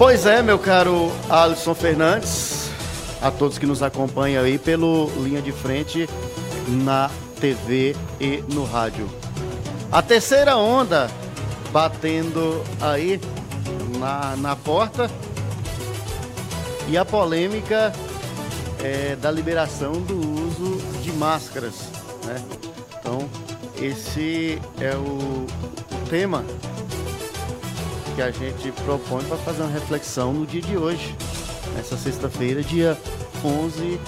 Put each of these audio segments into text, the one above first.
Pois é, meu caro Alisson Fernandes, a todos que nos acompanham aí pelo Linha de Frente na TV e no rádio. A terceira onda batendo aí na, na porta e a polêmica é, da liberação do uso de máscaras. Né? Então, esse é o, o tema que a gente propõe para fazer uma reflexão no dia de hoje, nessa sexta-feira, dia 11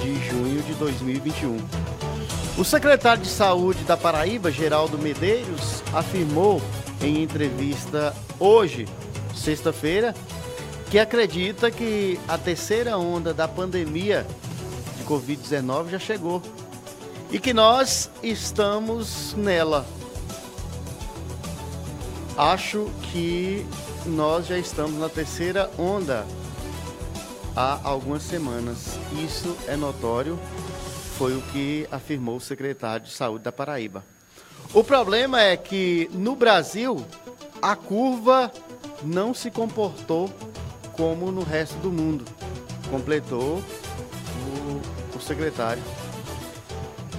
de junho de 2021. O secretário de Saúde da Paraíba, Geraldo Medeiros, afirmou em entrevista hoje, sexta-feira, que acredita que a terceira onda da pandemia de Covid-19 já chegou e que nós estamos nela. Acho que nós já estamos na terceira onda há algumas semanas. Isso é notório, foi o que afirmou o secretário de Saúde da Paraíba. O problema é que no Brasil a curva não se comportou como no resto do mundo, completou o, o secretário.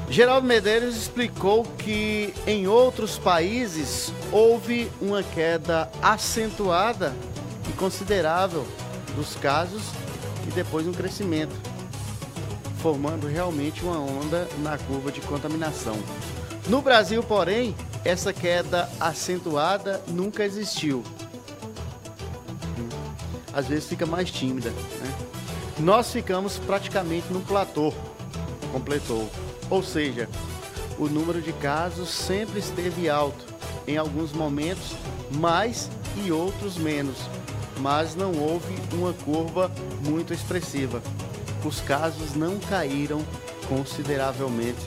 Geraldo Medeiros explicou que em outros países houve uma queda acentuada e considerável dos casos e depois um crescimento, formando realmente uma onda na curva de contaminação. No Brasil, porém, essa queda acentuada nunca existiu às vezes fica mais tímida. Né? Nós ficamos praticamente no platô, completou. Ou seja, o número de casos sempre esteve alto, em alguns momentos mais e outros menos, mas não houve uma curva muito expressiva. Os casos não caíram consideravelmente,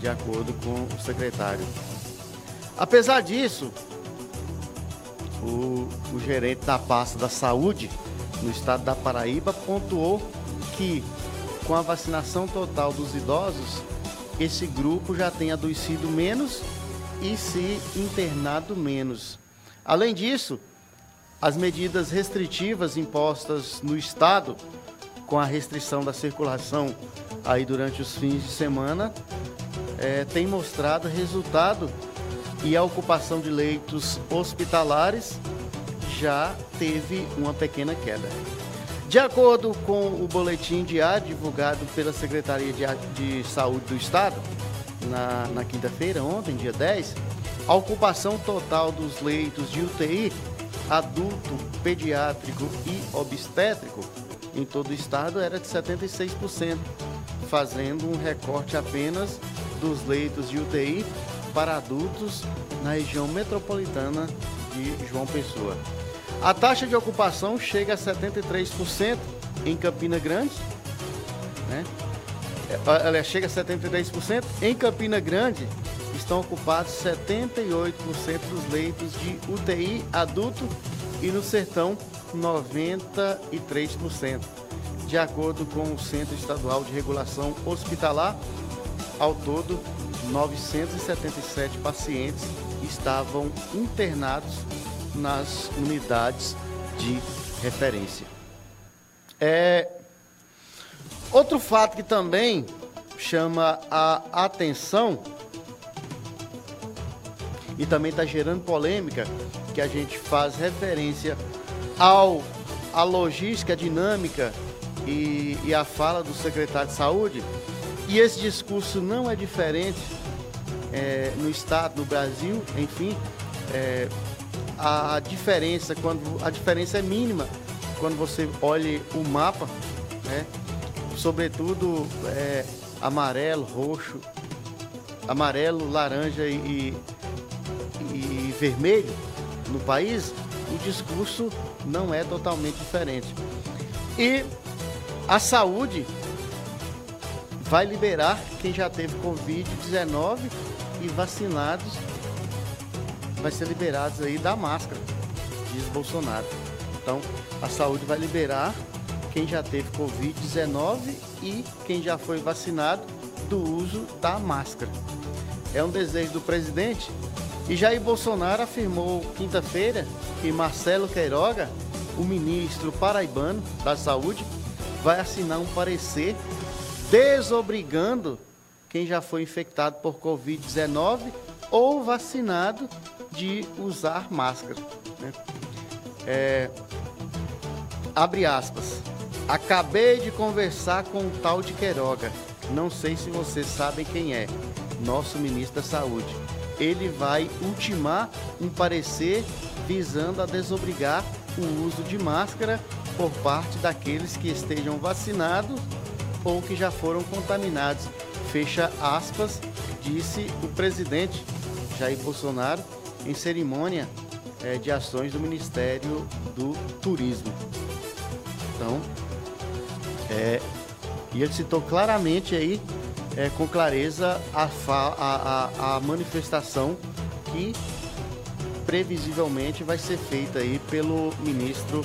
de acordo com o secretário. Apesar disso, o, o gerente da pasta da saúde no estado da Paraíba pontuou que com a vacinação total dos idosos, esse grupo já tem adoecido menos e se internado menos. Além disso, as medidas restritivas impostas no estado com a restrição da circulação aí durante os fins de semana é, tem mostrado resultado e a ocupação de leitos hospitalares já teve uma pequena queda. De acordo com o boletim diário divulgado pela Secretaria de, Saúde do Estado, na, na quinta-feira, ontem, dia 10, a ocupação total dos leitos de UTI adulto, pediátrico e obstétrico em todo o estado era de 76%, fazendo um recorte apenas dos leitos de UTI para adultos na região metropolitana de João Pessoa. A taxa de ocupação chega a 73% em Campina Grande, né? Ela chega a 73%. Em Campina Grande estão ocupados 78% dos leitos de UTI adulto e no Sertão 93%. De acordo com o Centro Estadual de Regulação Hospitalar, ao todo 977 pacientes estavam internados nas unidades de referência. É, outro fato que também chama a atenção e também está gerando polêmica, que a gente faz referência ao a logística a dinâmica e, e a fala do secretário de saúde, e esse discurso não é diferente é, no Estado, no Brasil, enfim, é, a diferença, quando a diferença é mínima quando você olha o mapa, né? sobretudo é, amarelo, roxo, amarelo, laranja e, e vermelho no país, o discurso não é totalmente diferente. E a saúde vai liberar quem já teve Covid-19 e vacinados, vai ser liberados aí da máscara, diz Bolsonaro. Então, a saúde vai liberar quem já teve Covid-19 e quem já foi vacinado do uso da máscara. É um desejo do presidente e Jair Bolsonaro afirmou quinta-feira que Marcelo Queiroga o ministro paraibano da Saúde vai assinar um parecer desobrigando quem já foi infectado por Covid-19 ou vacinado de usar máscara. Né? É, abre aspas. Acabei de conversar com o tal de Queiroga. Não sei se vocês sabem quem é. Nosso ministro da Saúde. Ele vai ultimar um parecer visando a desobrigar o uso de máscara por parte daqueles que estejam vacinados ou que já foram contaminados. Fecha aspas, disse o presidente Jair Bolsonaro em cerimônia é, de ações do Ministério do Turismo. Então, é, e ele citou claramente aí, é, com clareza, a, a, a, manifestação que previsivelmente vai ser feita aí pelo ministro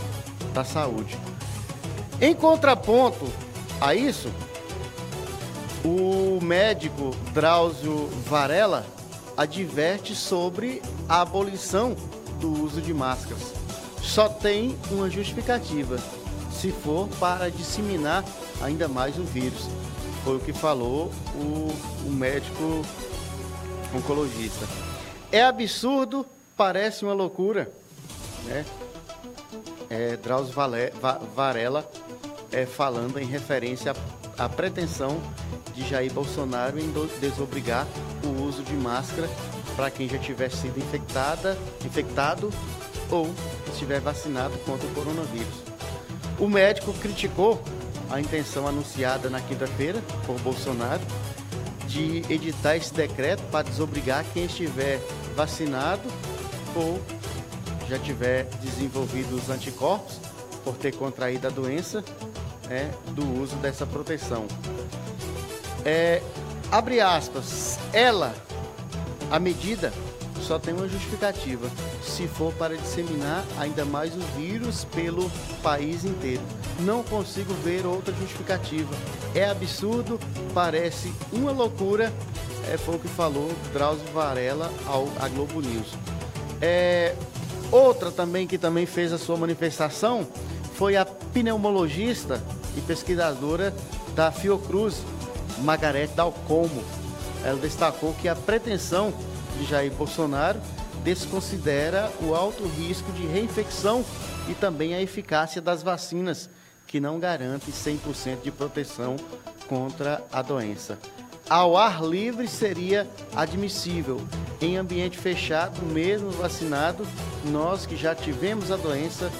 da Saúde. Em contraponto a isso, o médico Drauzio Varela adverte sobre a abolição do uso de máscaras. Só tem uma justificativa, se for para disseminar ainda mais o vírus. Foi o que falou o, o médico oncologista. É absurdo, parece uma loucura, né? É, Drauzio Varela é, falando em referência à, à pretensão de Jair Bolsonaro em desobrigar o uso de máscara para quem já tiver sido infectada, infectado ou estiver vacinado contra o coronavírus. O médico criticou a intenção anunciada na quinta-feira por Bolsonaro de editar esse decreto para desobrigar quem estiver vacinado ou já tiver desenvolvido os anticorpos por ter contraído a doença né, do uso dessa proteção. É, abre aspas, ela, a medida só tem uma justificativa, se for para disseminar ainda mais o vírus pelo país inteiro. Não consigo ver outra justificativa. É absurdo, parece uma loucura, é, foi o que falou Drauzio Varela ao, à Globo News. É, outra também que também fez a sua manifestação foi a pneumologista e pesquisadora da Fiocruz, Margarete Dalcomo. Ela destacou que a pretensão de Jair Bolsonaro desconsidera o alto risco de reinfecção e também a eficácia das vacinas, que não garante 100% de proteção contra a doença. Ao ar livre seria admissível. Em ambiente fechado, mesmo vacinado, nós que já tivemos a doença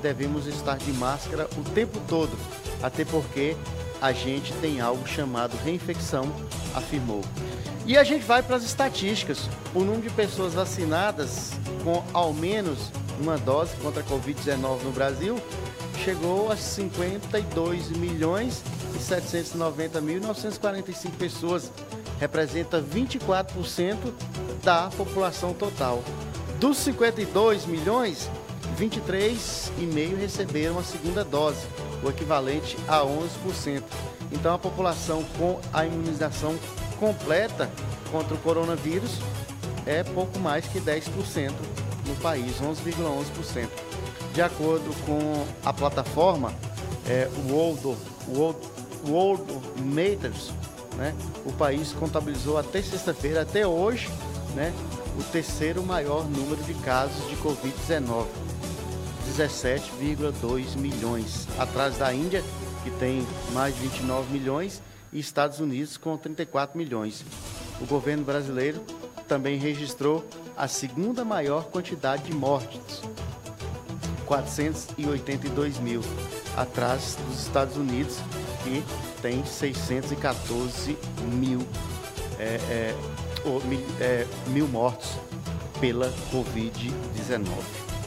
devemos estar de máscara o tempo todo, até porque a gente tem algo chamado reinfecção, afirmou. E a gente vai para as estatísticas. O número de pessoas vacinadas com ao menos uma dose contra a Covid-19 no Brasil chegou a 52 milhões e 790 mil 945 pessoas. Representa 24% da população total. Dos 52 milhões, 23,5 receberam a segunda dose, o equivalente a 11%. Então a população com a imunização completa contra o coronavírus é pouco mais que 10% no país, 11,11%. De acordo com a plataforma é, World Matters, né, o país contabilizou até sexta-feira, até hoje, né, o terceiro maior número de casos de Covid-19. 17,2 milhões, atrás da Índia, que tem mais de 29 milhões, e Estados Unidos com 34 milhões. O governo brasileiro também registrou a segunda maior quantidade de mortes, 482 mil, atrás dos Estados Unidos, que tem 614 mil, é, é, mil, é, mil mortos pela Covid-19.